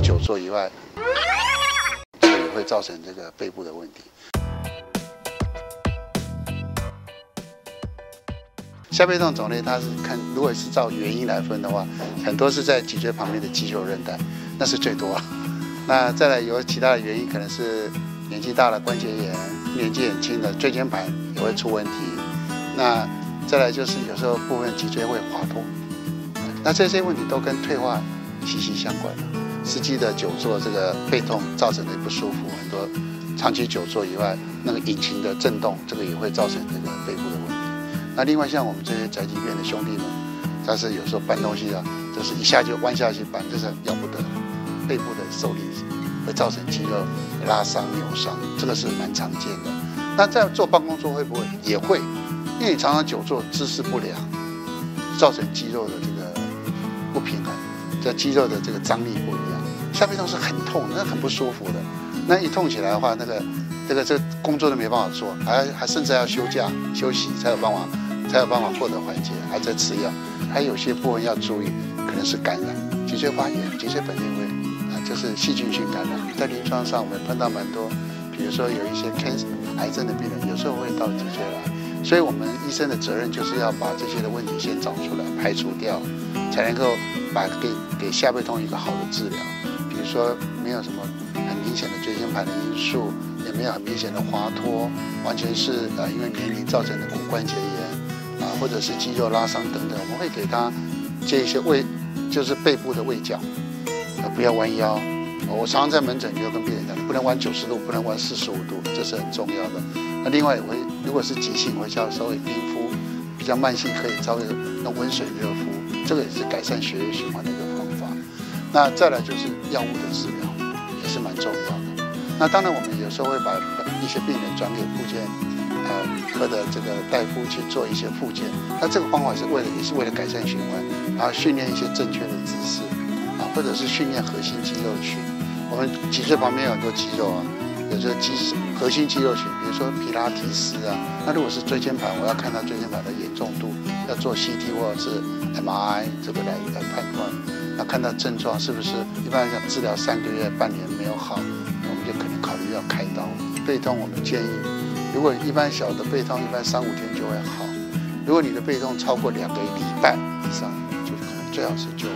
久坐以外，会造成这个背部的问题。下背痛种类，它是看如果是照原因来分的话，很多是在脊椎旁边的肌肉韧带，那是最多。那再来有其他的原因，可能是年纪大了关节炎，年纪很轻的椎间盘也会出问题。那再来就是有时候部分脊椎会滑脱，那这些问题都跟退化息息相关的。司机的久坐这个背痛造成的不舒服，很多长期久坐以外，那个引擎的震动，这个也会造成这个背部的问题。那另外像我们这些宅急便的兄弟们，他是有时候搬东西啊，就是一下就弯下去搬，这是要不得，背部的受力会造成肌肉拉伤、扭伤，这个是蛮常见的。那在坐办公桌会不会也会？因为你常常久坐，姿势不良，造成肌肉的这个不平衡，这肌肉的这个张力不一样，下背痛是很痛，那很不舒服的。那一痛起来的话，那个这个这工作都没办法做，还还甚至要休假休息才有办法才有办法获得缓解，还在吃药。还有些部分要注意，可能是感染，脊椎发炎、脊椎本因位啊，就是细菌性感染。在临床上我们碰到蛮多，比如说有一些 cancer 癌症的病人，有时候会到脊椎来。所以，我们医生的责任就是要把这些的问题先找出来，排除掉，才能够把给给下背痛一个好的治疗。比如说，没有什么很明显的椎间盘的因素，也没有很明显的滑脱，完全是呃因为年龄造成的骨关节炎啊，或者是肌肉拉伤等等，我们会给他接一些胃，就是背部的胃角，呃不要弯腰。我常常在门诊就跟病人讲，不能弯九十度，不能弯四十五度，这是很重要的。那另外，我会如果是急性，我会叫稍微冰敷；比较慢性，可以稍微用温水热敷，这个也是改善血液循环的一个方法。那再来就是药物的治疗，也是蛮重要的。那当然，我们有时候会把一些病人转给附件呃科的这个大夫去做一些复健。那这个方法是为了也是为了改善循环，然后训练一些正确的姿势啊，或者是训练核心肌肉群。我们脊椎旁边有很多肌肉啊。有这个肌核心肌肉群，比如说皮拉提斯啊。那如果是椎间盘，我要看到椎间盘的严重度，要做 CT 或者是 MRI 这个来来判断。那看到症状是不是一般像治疗三个月、半年没有好，我们就可能考虑要开刀。背痛我们建议，如果一般小的背痛，一般三五天就会好。如果你的背痛超过两个礼拜以上，就可能最好是就。